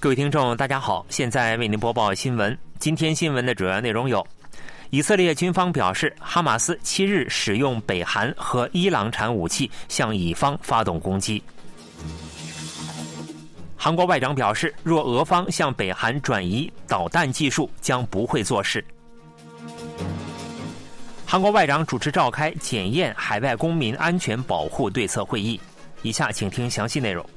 各位听众，大家好，现在为您播报新闻。今天新闻的主要内容有：以色列军方表示，哈马斯七日使用北韩和伊朗产武器向以方发动攻击；韩国外长表示，若俄方向北韩转移导弹技术，将不会做事。韩国外长主持召开检验海外公民安全保护对策会议。以下请听详细内容。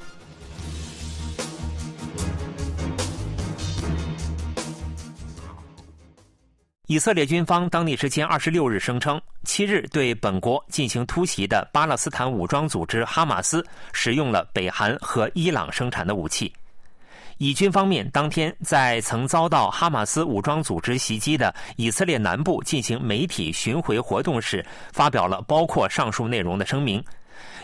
以色列军方当地时间二十六日声称，七日对本国进行突袭的巴勒斯坦武装组织哈马斯使用了北韩和伊朗生产的武器。以军方面当天在曾遭到哈马斯武装组织袭击的以色列南部进行媒体巡回活动时，发表了包括上述内容的声明。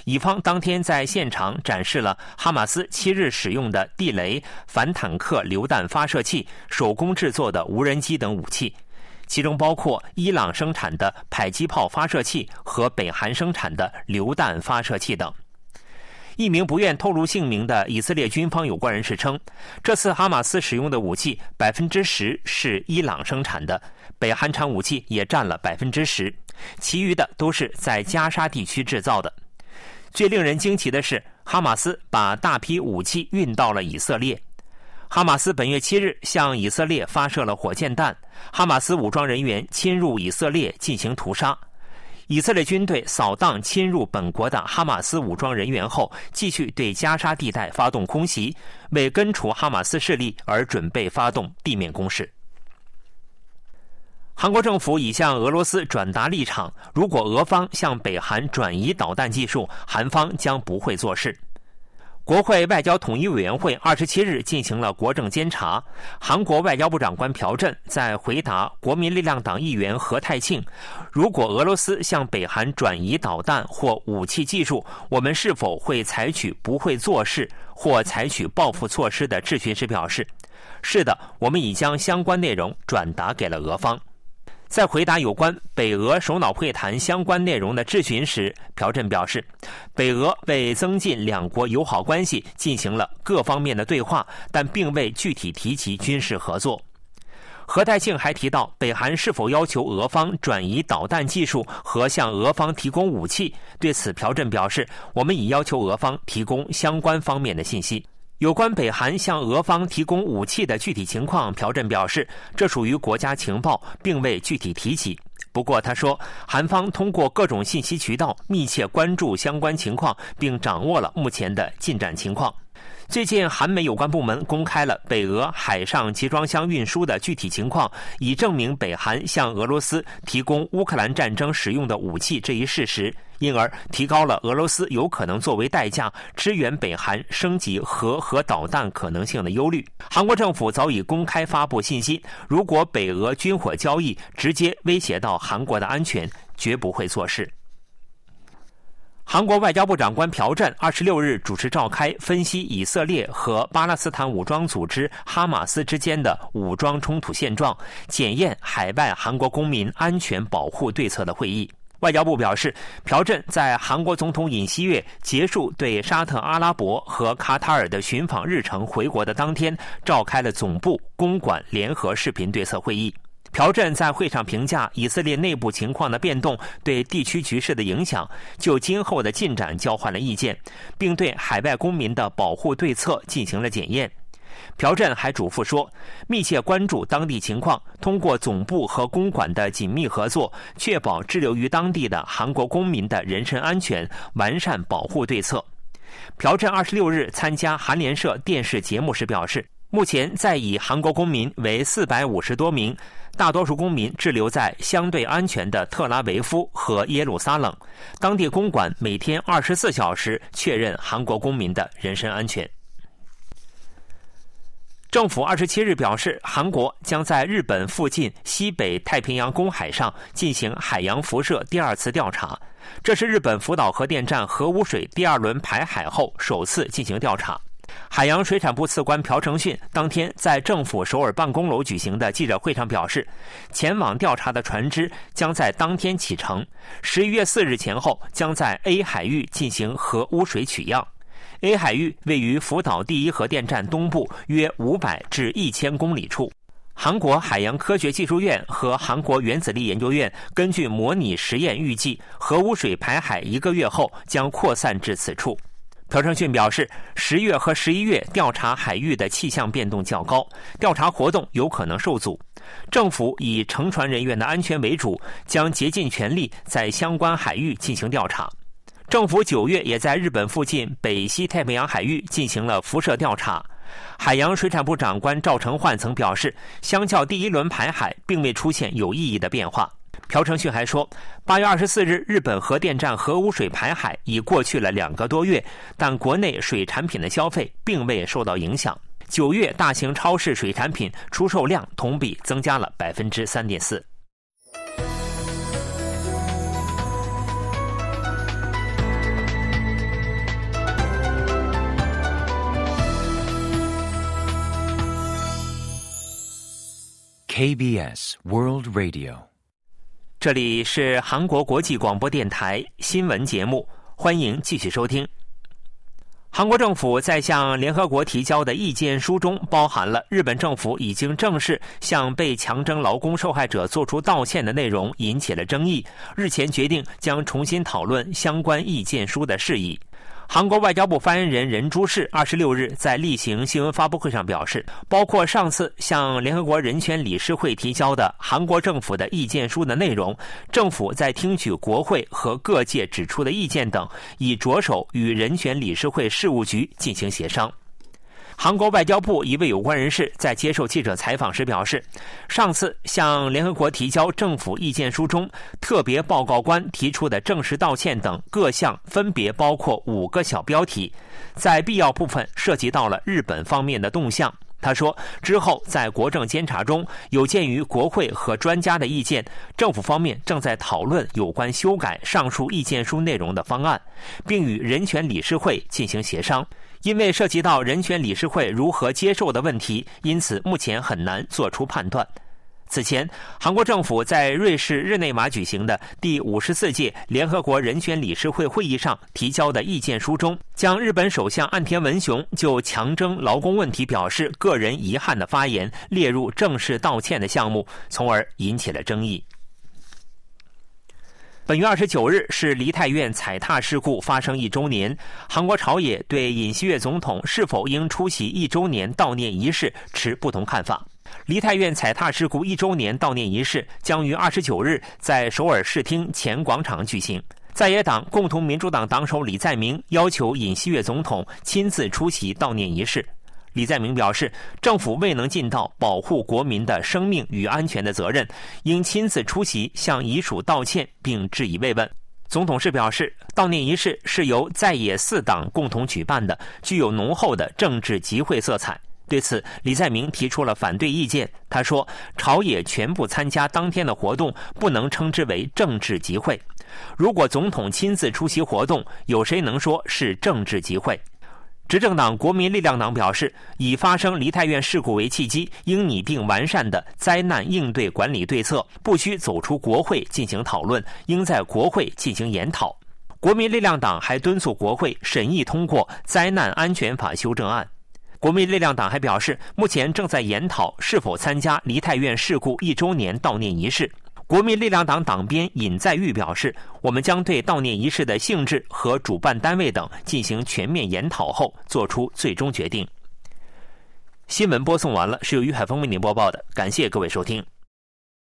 以方当天在现场展示了哈马斯七日使用的地雷、反坦克榴弹发射器、手工制作的无人机等武器。其中包括伊朗生产的迫击炮发射器和北韩生产的榴弹发射器等。一名不愿透露姓名的以色列军方有关人士称，这次哈马斯使用的武器百分之十是伊朗生产的，北韩产武器也占了百分之十，其余的都是在加沙地区制造的。最令人惊奇的是，哈马斯把大批武器运到了以色列。哈马斯本月七日向以色列发射了火箭弹，哈马斯武装人员侵入以色列进行屠杀。以色列军队扫荡侵入本国的哈马斯武装人员后，继续对加沙地带发动空袭，为根除哈马斯势力而准备发动地面攻势。韩国政府已向俄罗斯转达立场：如果俄方向北韩转移导弹技术，韩方将不会做事。国会外交统一委员会二十七日进行了国政监察。韩国外交部长官朴振在回答国民力量党议员何泰庆“如果俄罗斯向北韩转移导弹或武器技术，我们是否会采取不会做事或采取报复措施”的质询时表示：“是的，我们已将相关内容转达给了俄方。”在回答有关北俄首脑会谈相关内容的质询时，朴振表示，北俄为增进两国友好关系进行了各方面的对话，但并未具体提及军事合作。何泰庆还提到，北韩是否要求俄方转移导弹技术和向俄方提供武器？对此，朴振表示，我们已要求俄方提供相关方面的信息。有关北韩向俄方提供武器的具体情况，朴振表示，这属于国家情报，并未具体提起。不过，他说，韩方通过各种信息渠道密切关注相关情况，并掌握了目前的进展情况。最近，韩美有关部门公开了北俄海上集装箱运输的具体情况，以证明北韩向俄罗斯提供乌克兰战争使用的武器这一事实，因而提高了俄罗斯有可能作为代价支援北韩升级核和导弹可能性的忧虑。韩国政府早已公开发布信息：如果北俄军火交易直接威胁到韩国的安全，绝不会做事。韩国外交部长官朴振二十六日主持召开分析以色列和巴勒斯坦武装组织哈马斯之间的武装冲突现状、检验海外韩国公民安全保护对策的会议。外交部表示，朴振在韩国总统尹锡悦结束对沙特阿拉伯和卡塔尔的寻访日程回国的当天，召开了总部公馆联合视频对策会议。朴振在会上评价以色列内部情况的变动对地区局势的影响，就今后的进展交换了意见，并对海外公民的保护对策进行了检验。朴振还嘱咐说，密切关注当地情况，通过总部和公馆的紧密合作，确保滞留于当地的韩国公民的人身安全，完善保护对策。朴振二十六日参加韩联社电视节目时表示，目前在以韩国公民为四百五十多名。大多数公民滞留在相对安全的特拉维夫和耶路撒冷，当地公馆每天二十四小时确认韩国公民的人身安全。政府二十七日表示，韩国将在日本附近西北太平洋公海上进行海洋辐射第二次调查，这是日本福岛核电站核污水第二轮排海后首次进行调查。海洋水产部次官朴成训当天在政府首尔办公楼举行的记者会上表示，前往调查的船只将在当天启程，十一月四日前后将在 A 海域进行核污水取样。A 海域位于福岛第一核电站东部约五百至一千公里处。韩国海洋科学技术院和韩国原子力研究院根据模拟实验预计，核污水排海一个月后将扩散至此处。朴成训表示，十月和十一月调查海域的气象变动较高，调查活动有可能受阻。政府以乘船人员的安全为主，将竭尽全力在相关海域进行调查。政府九月也在日本附近北西太平洋海域进行了辐射调查。海洋水产部长官赵成焕曾表示，相较第一轮排海，并未出现有意义的变化。朴成旭还说，八月二十四日，日本核电站核污水排海已过去了两个多月，但国内水产品的消费并未受到影响。九月，大型超市水产品出售量同比增加了百分之三点四。KBS World Radio。这里是韩国国际广播电台新闻节目，欢迎继续收听。韩国政府在向联合国提交的意见书中，包含了日本政府已经正式向被强征劳工受害者作出道歉的内容，引起了争议。日前决定将重新讨论相关意见书的事宜。韩国外交部发言人任珠世二十六日在例行新闻发布会上表示，包括上次向联合国人权理事会提交的韩国政府的意见书的内容，政府在听取国会和各界指出的意见等，已着手与人权理事会事务局进行协商。韩国外交部一位有关人士在接受记者采访时表示，上次向联合国提交政府意见书中，特别报告官提出的正式道歉等各项分别包括五个小标题，在必要部分涉及到了日本方面的动向。他说，之后在国政监察中有鉴于国会和专家的意见，政府方面正在讨论有关修改上述意见书内容的方案，并与人权理事会进行协商。因为涉及到人权理事会如何接受的问题，因此目前很难做出判断。此前，韩国政府在瑞士日内瓦举行的第五十四届联合国人权理事会会议上提交的意见书中，将日本首相岸田文雄就强征劳工问题表示个人遗憾的发言列入正式道歉的项目，从而引起了争议。本月二十九日是梨泰院踩踏事故发生一周年，韩国朝野对尹锡悦总统是否应出席一周年悼念仪式持不同看法。梨泰院踩踏事故一周年悼念仪式将于二十九日在首尔市厅前广场举行，在野党共同民主党党首李在明要求尹锡悦总统亲自出席悼念仪式。李在明表示，政府未能尽到保护国民的生命与安全的责任，应亲自出席向遗属道歉并致以慰问。总统室表示，悼念仪式是由在野四党共同举办的，具有浓厚的政治集会色彩。对此，李在明提出了反对意见。他说：“朝野全部参加当天的活动，不能称之为政治集会。如果总统亲自出席活动，有谁能说是政治集会？”执政党国民力量党表示，以发生梨泰院事故为契机，应拟定完善的灾难应对管理对策，不需走出国会进行讨论，应在国会进行研讨。国民力量党还敦促国会审议通过灾难安全法修正案。国民力量党还表示，目前正在研讨是否参加梨泰院事故一周年悼念仪式。国民力量党党鞭尹在玉表示：“我们将对悼念仪式的性质和主办单位等进行全面研讨后，做出最终决定。”新闻播送完了，是由于海峰为您播报的，感谢各位收听。